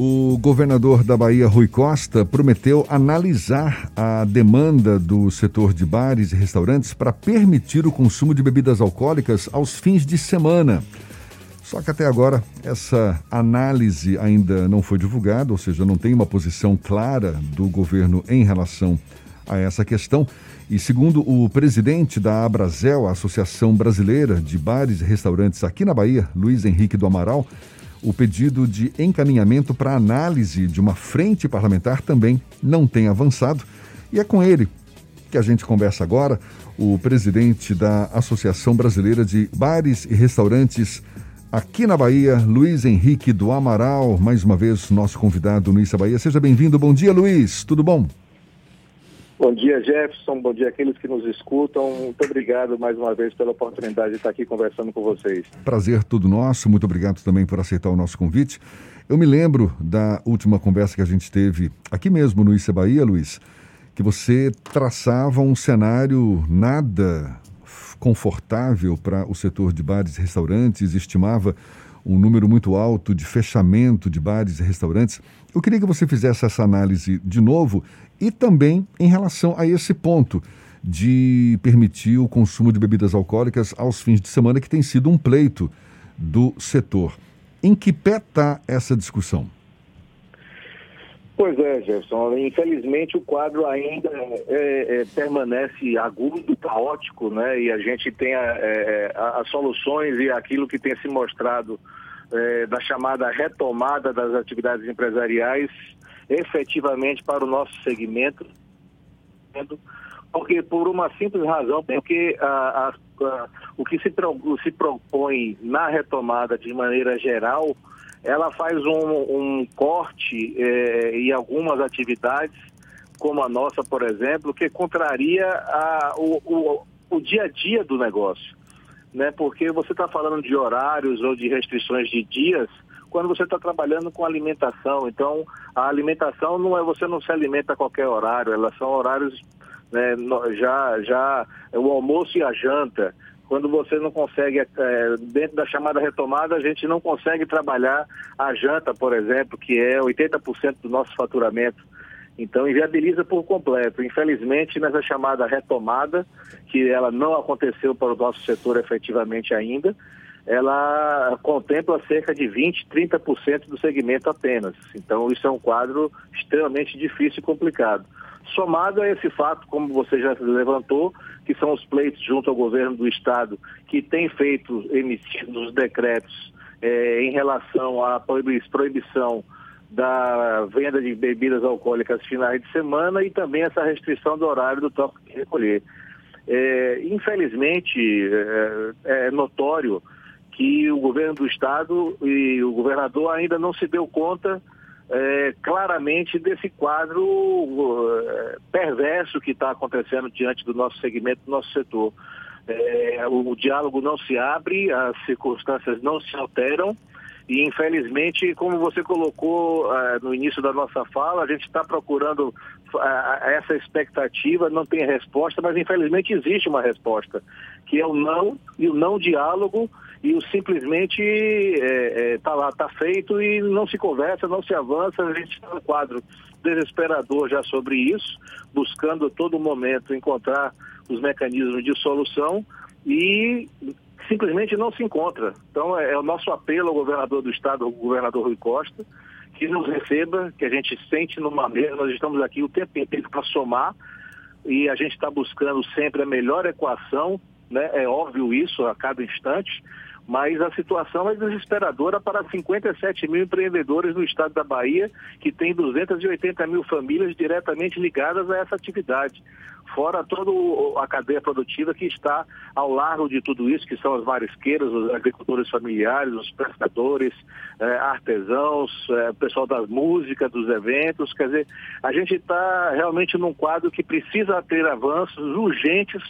O governador da Bahia, Rui Costa, prometeu analisar a demanda do setor de bares e restaurantes para permitir o consumo de bebidas alcoólicas aos fins de semana. Só que até agora essa análise ainda não foi divulgada, ou seja, não tem uma posição clara do governo em relação a essa questão. E segundo o presidente da Abrazel, a Associação Brasileira de Bares e Restaurantes aqui na Bahia, Luiz Henrique do Amaral, o pedido de encaminhamento para análise de uma frente parlamentar também não tem avançado. E é com ele que a gente conversa agora, o presidente da Associação Brasileira de Bares e Restaurantes aqui na Bahia, Luiz Henrique do Amaral, mais uma vez nosso convidado no Issa Bahia. Seja bem-vindo. Bom dia, Luiz. Tudo bom? Bom dia, Jefferson. Bom dia àqueles que nos escutam. Muito obrigado mais uma vez pela oportunidade de estar aqui conversando com vocês. Prazer todo nosso. Muito obrigado também por aceitar o nosso convite. Eu me lembro da última conversa que a gente teve aqui mesmo no Issa Bahia, Luiz, que você traçava um cenário nada confortável para o setor de bares e restaurantes, estimava um número muito alto de fechamento de bares e restaurantes. Eu queria que você fizesse essa análise de novo e também em relação a esse ponto de permitir o consumo de bebidas alcoólicas aos fins de semana, que tem sido um pleito do setor. Em que pé está essa discussão? Pois é, Jefferson. Infelizmente o quadro ainda é, é, permanece agudo, caótico, né? E a gente tem a, é, as soluções e aquilo que tem se mostrado é, da chamada retomada das atividades empresariais efetivamente para o nosso segmento, porque por uma simples razão, porque a, a, a, o que se, se propõe na retomada de maneira geral, ela faz um, um corte eh, em algumas atividades, como a nossa, por exemplo, que contraria a, o, o, o dia a dia do negócio. Né? Porque você está falando de horários ou de restrições de dias quando você está trabalhando com alimentação. Então, a alimentação não é você não se alimenta a qualquer horário, elas são horários né, já, já o almoço e a janta. Quando você não consegue, é, dentro da chamada retomada, a gente não consegue trabalhar a janta, por exemplo, que é 80% do nosso faturamento. Então, inviabiliza por completo. Infelizmente, nessa chamada retomada, que ela não aconteceu para o nosso setor efetivamente ainda, ela contempla cerca de 20, 30% do segmento apenas. Então, isso é um quadro extremamente difícil e complicado. Somado a esse fato, como você já levantou, que são os pleitos junto ao governo do Estado, que tem feito, emitido os decretos eh, em relação à proibição da venda de bebidas alcoólicas finais de semana e também essa restrição do horário do toque de recolher. É, infelizmente, é, é notório que o governo do estado e o governador ainda não se deu conta é, claramente desse quadro é, perverso que está acontecendo diante do nosso segmento, do nosso setor. É, o, diálogo não se abre, as circunstâncias não se alteram e infelizmente, como você colocou uh, no início da nossa fala, a gente está procurando uh, essa expectativa, não tem resposta, mas infelizmente existe uma resposta, que é o não e o não diálogo e o simplesmente está é, é, tá lá, está feito e não se conversa, não se avança, a gente está no quadro desesperador já sobre isso, buscando a todo momento encontrar os mecanismos de solução e simplesmente não se encontra. Então é, é o nosso apelo ao governador do estado, ao governador Rui Costa, que nos receba, que a gente sente numa mesa, nós estamos aqui o tempo inteiro para somar e a gente está buscando sempre a melhor equação, né? é óbvio isso a cada instante, mas a situação é desesperadora para 57 mil empreendedores no estado da Bahia, que tem 280 mil famílias diretamente ligadas a essa atividade. Fora toda a cadeia produtiva que está ao largo de tudo isso, que são as marisqueiras, os agricultores familiares, os pescadores, eh, artesãos, eh, o pessoal das músicas, dos eventos. Quer dizer, a gente está realmente num quadro que precisa ter avanços urgentes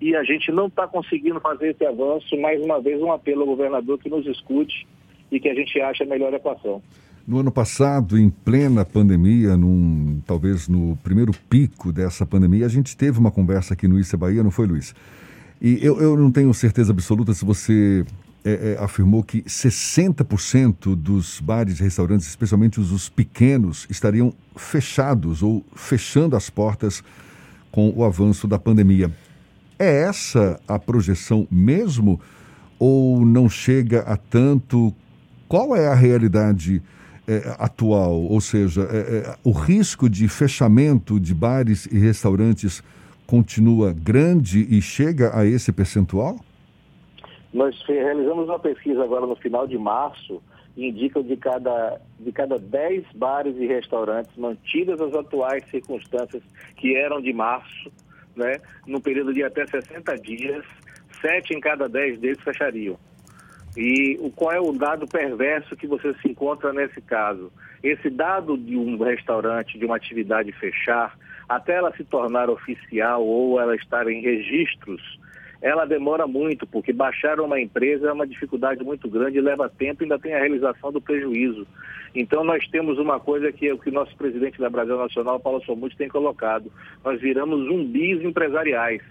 e a gente não está conseguindo fazer esse avanço. Mais uma vez, um apelo ao governador que nos escute e que a gente ache a melhor equação. No ano passado, em plena pandemia, num, talvez no primeiro pico dessa pandemia, a gente teve uma conversa aqui no Issa Bahia, não foi, Luiz? E eu, eu não tenho certeza absoluta se você é, é, afirmou que 60% dos bares e restaurantes, especialmente os, os pequenos, estariam fechados ou fechando as portas com o avanço da pandemia. É essa a projeção mesmo ou não chega a tanto? Qual é a realidade é, atual? Ou seja, é, é, o risco de fechamento de bares e restaurantes continua grande e chega a esse percentual? Nós realizamos uma pesquisa agora no final de março e indica de cada, de cada 10 bares e restaurantes mantidas as atuais circunstâncias que eram de março, né, no período de até 60 dias, 7 em cada 10 deles fechariam. E o, qual é o dado perverso que você se encontra nesse caso? Esse dado de um restaurante, de uma atividade fechar, até ela se tornar oficial ou ela estar em registros, ela demora muito, porque baixar uma empresa é uma dificuldade muito grande, leva tempo e ainda tem a realização do prejuízo. Então nós temos uma coisa que é o que nosso presidente da Brasil Nacional, Paulo Somuth, tem colocado. Nós viramos zumbis empresariais.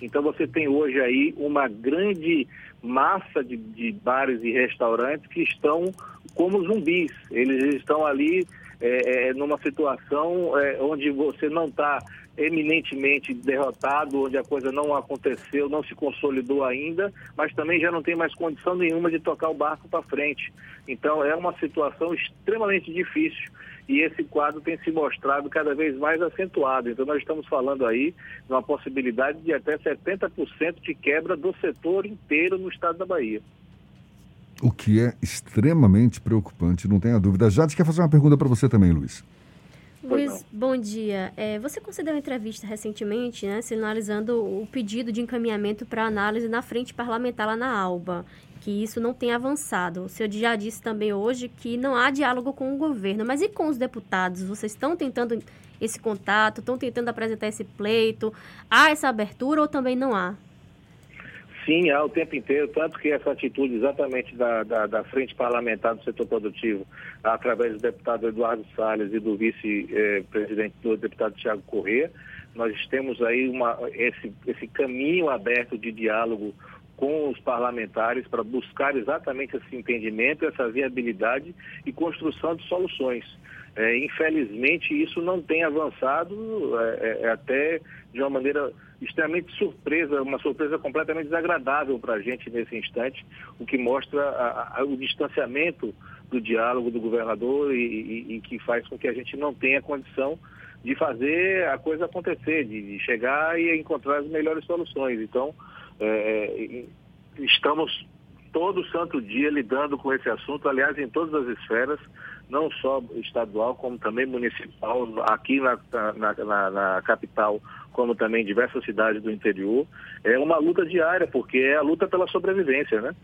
Então você tem hoje aí uma grande massa de, de bares e restaurantes que estão como zumbis. Eles estão ali é, é, numa situação é, onde você não está eminentemente derrotado, onde a coisa não aconteceu, não se consolidou ainda, mas também já não tem mais condição nenhuma de tocar o barco para frente. Então é uma situação extremamente difícil e esse quadro tem se mostrado cada vez mais acentuado. Então nós estamos falando aí de uma possibilidade de até 70% de quebra do setor inteiro no estado da Bahia. O que é extremamente preocupante, não tenha dúvida. Jade quer fazer uma pergunta para você também, Luiz. Luiz, bom dia. É, você concedeu uma entrevista recentemente, né, sinalizando o pedido de encaminhamento para análise na frente parlamentar lá na ALBA, que isso não tem avançado. O senhor já disse também hoje que não há diálogo com o governo, mas e com os deputados? Vocês estão tentando esse contato, estão tentando apresentar esse pleito? Há essa abertura ou também não há? Sim, há o tempo inteiro, tanto que essa atitude exatamente da, da, da frente parlamentar do setor produtivo, através do deputado Eduardo Salles e do vice-presidente do deputado Tiago Corrêa, nós temos aí uma, esse, esse caminho aberto de diálogo com os parlamentares para buscar exatamente esse entendimento, essa viabilidade e construção de soluções. É, infelizmente, isso não tem avançado é, é, é até de uma maneira extremamente surpresa, uma surpresa completamente desagradável para a gente nesse instante, o que mostra a, a, o distanciamento do diálogo do governador e, e, e, que faz com que a gente não tenha condição de fazer a coisa acontecer, de, de chegar e encontrar as melhores soluções. Então, é, estamos todo santo dia lidando com esse assunto, aliás, em todas as esferas, não só estadual, como também municipal, aqui na, na, na, na capital, como também em diversas cidades do interior. É uma luta diária, porque é a luta pela sobrevivência, né?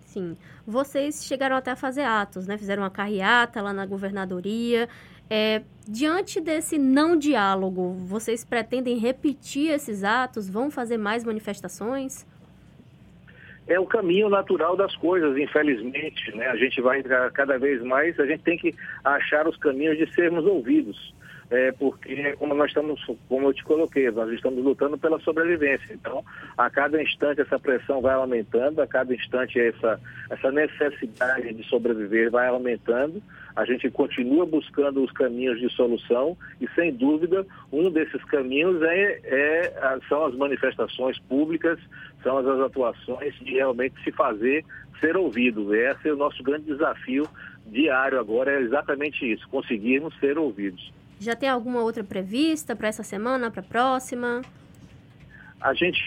Sim. Vocês chegaram até a fazer atos, né? Fizeram uma carreata lá na governadoria. É, diante desse não diálogo, vocês pretendem repetir esses atos? Vão fazer mais manifestações? É o caminho natural das coisas, infelizmente. Né? A gente vai cada vez mais, a gente tem que achar os caminhos de sermos ouvidos. É, porque como nós estamos, como eu te coloquei, nós estamos lutando pela sobrevivência. Então, a cada instante essa pressão vai aumentando, a cada instante essa, essa necessidade de sobreviver vai aumentando. A gente continua buscando os caminhos de solução e, sem dúvida, um desses caminhos é, é são as manifestações públicas, são as atuações de realmente se fazer ser ouvido. Esse é o nosso grande desafio diário agora, é exatamente isso, conseguirmos ser ouvidos. Já tem alguma outra prevista para essa semana, para a próxima? A gente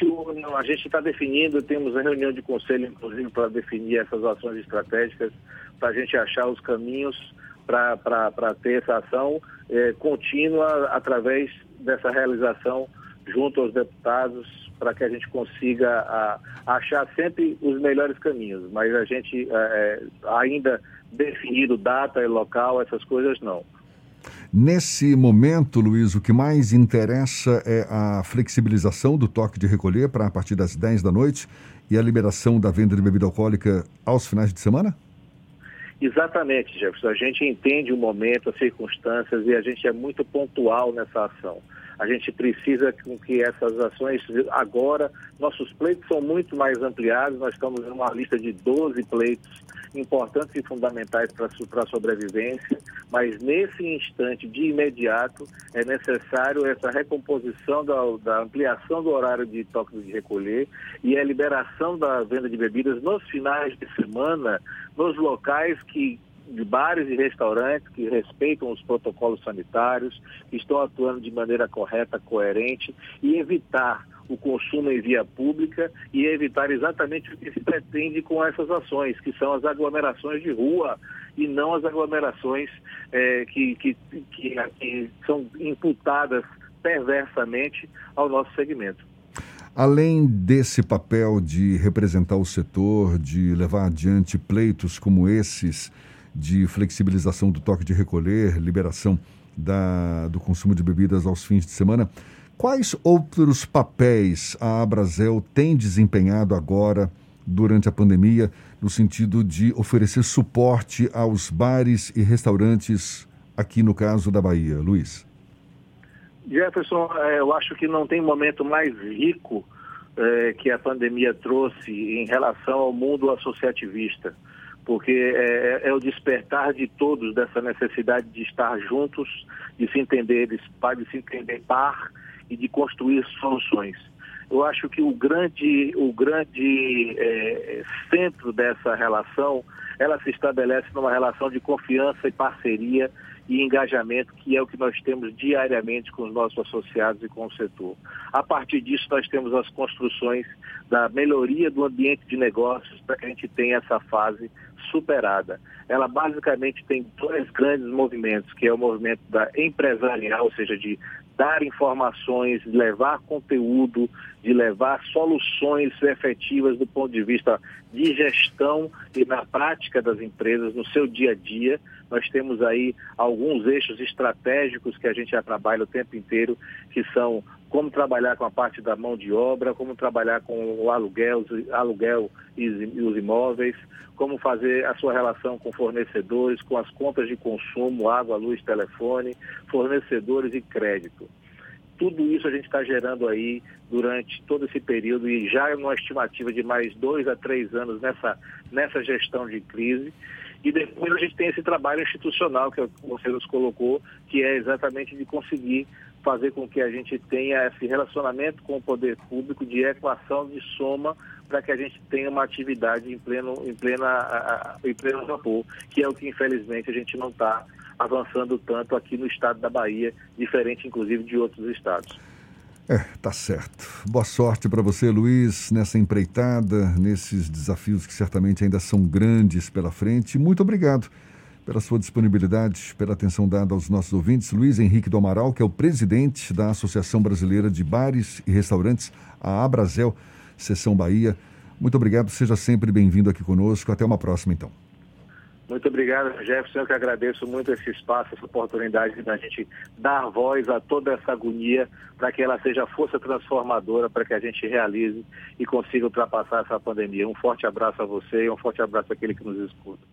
a gente está definindo, temos a reunião de conselho, inclusive, para definir essas ações estratégicas, para a gente achar os caminhos para ter essa ação é, contínua através dessa realização junto aos deputados, para que a gente consiga a, achar sempre os melhores caminhos. Mas a gente é, é ainda definido data e local, essas coisas não. Nesse momento, Luiz, o que mais interessa é a flexibilização do toque de recolher para a partir das 10 da noite e a liberação da venda de bebida alcoólica aos finais de semana? Exatamente, Jefferson. A gente entende o momento, as circunstâncias e a gente é muito pontual nessa ação. A gente precisa com que essas ações agora, nossos pleitos são muito mais ampliados, nós estamos em uma lista de 12 pleitos importantes e fundamentais para a sobrevivência, mas nesse instante, de imediato, é necessário essa recomposição da, da ampliação do horário de toque de recolher e a liberação da venda de bebidas nos finais de semana, nos locais que de bares e restaurantes que respeitam os protocolos sanitários, que estão atuando de maneira correta, coerente e evitar o consumo em via pública e evitar exatamente o que se pretende com essas ações, que são as aglomerações de rua e não as aglomerações é, que, que, que, que são imputadas perversamente ao nosso segmento. Além desse papel de representar o setor, de levar adiante pleitos como esses, de flexibilização do toque de recolher, liberação da, do consumo de bebidas aos fins de semana. Quais outros papéis a Abrazel tem desempenhado agora, durante a pandemia, no sentido de oferecer suporte aos bares e restaurantes aqui no caso da Bahia? Luiz. Jefferson, é, eu acho que não tem momento mais rico é, que a pandemia trouxe em relação ao mundo associativista porque é, é, é, o despertar de todos dessa necessidade de estar juntos, de se entender, de, se entender par e de construir soluções. Eu acho que o grande, o grande é, centro dessa relação, ela se estabelece numa relação de confiança e parceria e engajamento, que é o que nós temos diariamente com os nossos associados e com o setor. A partir disso, nós temos as construções da melhoria do ambiente de negócios para que a gente tenha essa fase superada. Ela basicamente tem dois grandes movimentos, que é o movimento da empresarial, ou seja, de dar informações, de levar conteúdo, de levar soluções efetivas do ponto de vista de gestão e na prática das empresas, no seu dia a dia. Nós temos aí alguns eixos estratégicos que a gente já trabalha o tempo inteiro, que são como trabalhar com a parte da mão de obra, como trabalhar com o aluguel, aluguel e os imóveis, como fazer a sua relação com fornecedores, com as contas de consumo, água, luz, telefone, fornecedores e crédito. Tudo isso a gente está gerando aí durante todo esse período e já numa estimativa de mais dois a três anos nessa, nessa gestão de crise. E depois a gente tem esse trabalho institucional que você nos colocou, que é exatamente de conseguir fazer com que a gente tenha esse relacionamento com o poder público de equação de soma para que a gente tenha uma atividade em pleno, em plena, em pleno vapor, que é o que infelizmente a gente não está avançando tanto aqui no estado da Bahia, diferente inclusive de outros estados. É, tá certo. Boa sorte para você, Luiz, nessa empreitada, nesses desafios que certamente ainda são grandes pela frente. Muito obrigado pela sua disponibilidade, pela atenção dada aos nossos ouvintes. Luiz Henrique do Amaral, que é o presidente da Associação Brasileira de Bares e Restaurantes, a Abrazel, Seção Bahia. Muito obrigado, seja sempre bem-vindo aqui conosco. Até uma próxima, então. Muito obrigado, Jefferson. Eu que agradeço muito esse espaço, essa oportunidade da gente dar voz a toda essa agonia para que ela seja força transformadora para que a gente realize e consiga ultrapassar essa pandemia. Um forte abraço a você e um forte abraço àquele que nos escuta.